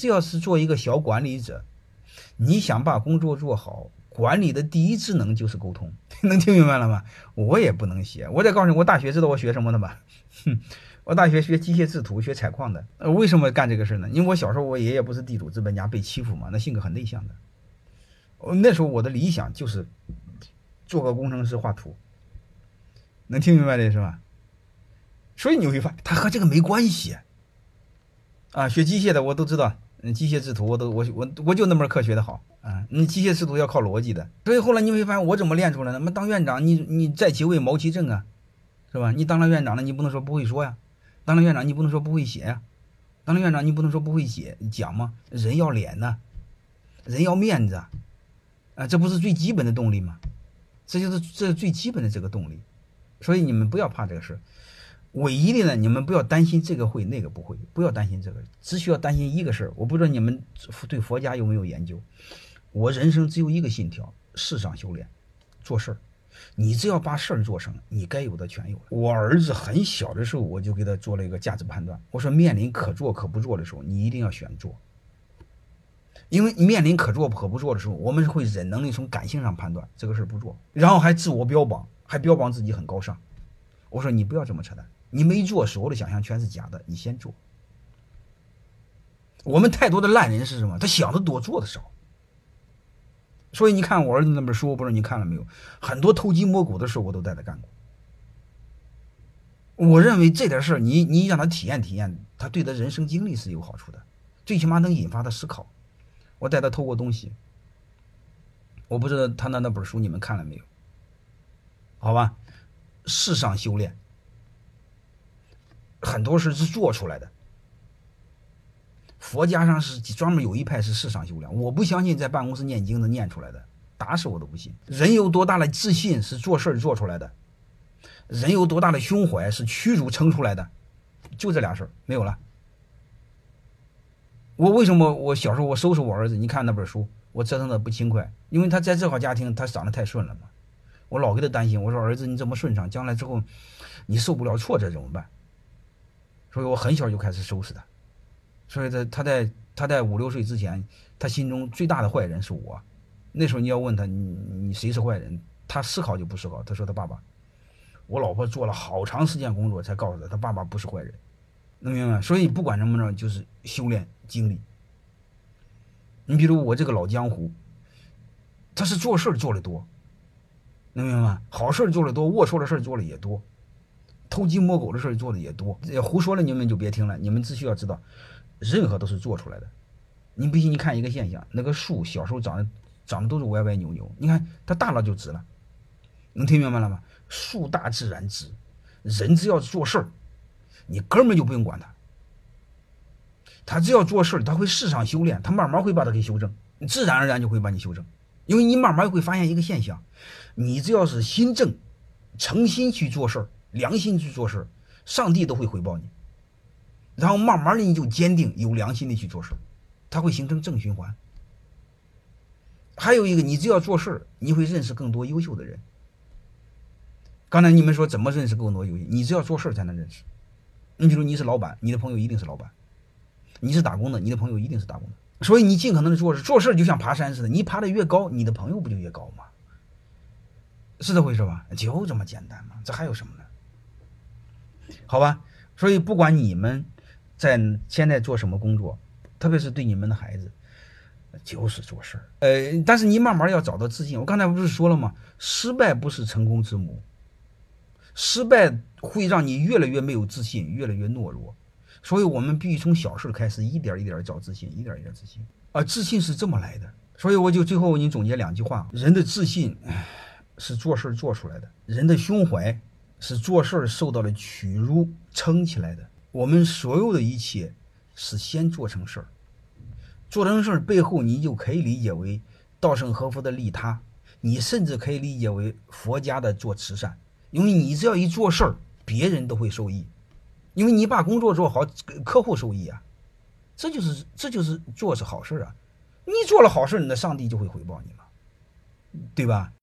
这要是做一个小管理者，你想把工作做好，管理的第一职能就是沟通，能听明白了吗？我也不能写，我得告诉你，我大学知道我学什么的吗？哼，我大学学机械制图，学采矿的。呃，为什么干这个事呢？因为我小时候我爷爷不是地主资本家被欺负嘛，那性格很内向的。我那时候我的理想就是做个工程师画图，能听明白这是吧？所以你会发现，他和这个没关系。啊，学机械的我都知道，嗯，机械制图我都我我我就那门课学的好啊。你机械制图要靠逻辑的，所以后来你会发现我怎么练出来的？那么当院长，你你在其位谋其政啊，是吧？你当了院长了，你不能说不会说呀；当了院长，你不能说不会写呀；当了院长，你不能说不会写讲吗？人要脸呐，人要面子啊，啊这不是最基本的动力吗？这就是这最基本的这个动力。所以你们不要怕这个事。唯一的呢，你们不要担心这个会那个不会，不要担心这个，只需要担心一个事儿。我不知道你们对佛家有没有研究？我人生只有一个信条：世上修炼，做事儿。你只要把事儿做成，你该有的全有了。我儿子很小的时候，我就给他做了一个价值判断。我说，面临可做可不做的时候，你一定要选做，因为面临可做可不做的时候，我们会忍能力从感性上判断这个事儿不做，然后还自我标榜，还标榜自己很高尚。我说，你不要这么扯淡。你没做，所有的想象全是假的。你先做。我们太多的烂人是什么？他想的多，做的少。所以你看我儿子那本书，我不知道你看了没有？很多偷鸡摸狗的事我都带他干过。我认为这点事儿，你你让他体验体验，他对他人生经历是有好处的，最起码能引发他思考。我带他偷过东西，我不知道他那那本书你们看了没有？好吧，世上修炼。很多事是做出来的。佛家上是专门有一派是世上修炼，我不相信在办公室念经的念出来的，打死我都不信。人有多大的自信是做事做出来的，人有多大的胸怀是屈辱撑出来的，就这俩事儿没有了。我为什么我小时候我收拾我儿子？你看那本书，我折腾的不轻快，因为他在这号家庭他长得太顺了嘛，我老给他担心，我说儿子你这么顺畅，将来之后你受不了挫折怎么办？所以我很小就开始收拾他，所以他他在他在五六岁之前，他心中最大的坏人是我。那时候你要问他，你你谁是坏人？他思考就不思考，他说他爸爸。我老婆做了好长时间工作才告诉他，他爸爸不是坏人，能明白？所以不管怎么着，就是修炼经历。你比如我这个老江湖，他是做事做的多，能明白？好事做的多，龌龊的事做的也多。偷鸡摸狗的事儿做的也多，胡说了你们就别听了。你们只需要知道，任何都是做出来的。你不信，你看一个现象，那个树小时候长得长得都是歪歪扭扭，你看它大了就直了。能听明白了吗？树大自然直，人只要做事儿，你根本就不用管他。他只要做事儿，他会市场修炼，他慢慢会把它给修正，自然而然就会把你修正。因为你慢慢会发现一个现象，你只要是心正，诚心去做事儿。良心去做事，上帝都会回报你。然后慢慢的你就坚定有良心的去做事，它会形成正循环。还有一个，你只要做事，你会认识更多优秀的人。刚才你们说怎么认识更多优秀？你只要做事才能认识。你比如你是老板，你的朋友一定是老板；你是打工的，你的朋友一定是打工的。所以你尽可能的做事，做事就像爬山似的，你爬的越高，你的朋友不就越高吗？是这回事吧？就这么简单嘛，这还有什么呢？好吧，所以不管你们在现在做什么工作，特别是对你们的孩子，就是做事儿。呃，但是你慢慢要找到自信。我刚才不是说了吗？失败不是成功之母，失败会让你越来越没有自信，越来越懦弱。所以我们必须从小事开始，一点一点找自信，一点一点自信。啊，自信是这么来的。所以我就最后给你总结两句话：人的自信是做事做出来的，人的胸怀。是做事受到了屈辱撑起来的。我们所有的一切是先做成事儿，做成事儿背后，你就可以理解为稻盛和夫的利他，你甚至可以理解为佛家的做慈善。因为你只要一做事儿，别人都会受益，因为你把工作做好，客户受益啊。这就是这就是做是好事啊。你做了好事，那上帝就会回报你嘛，对吧？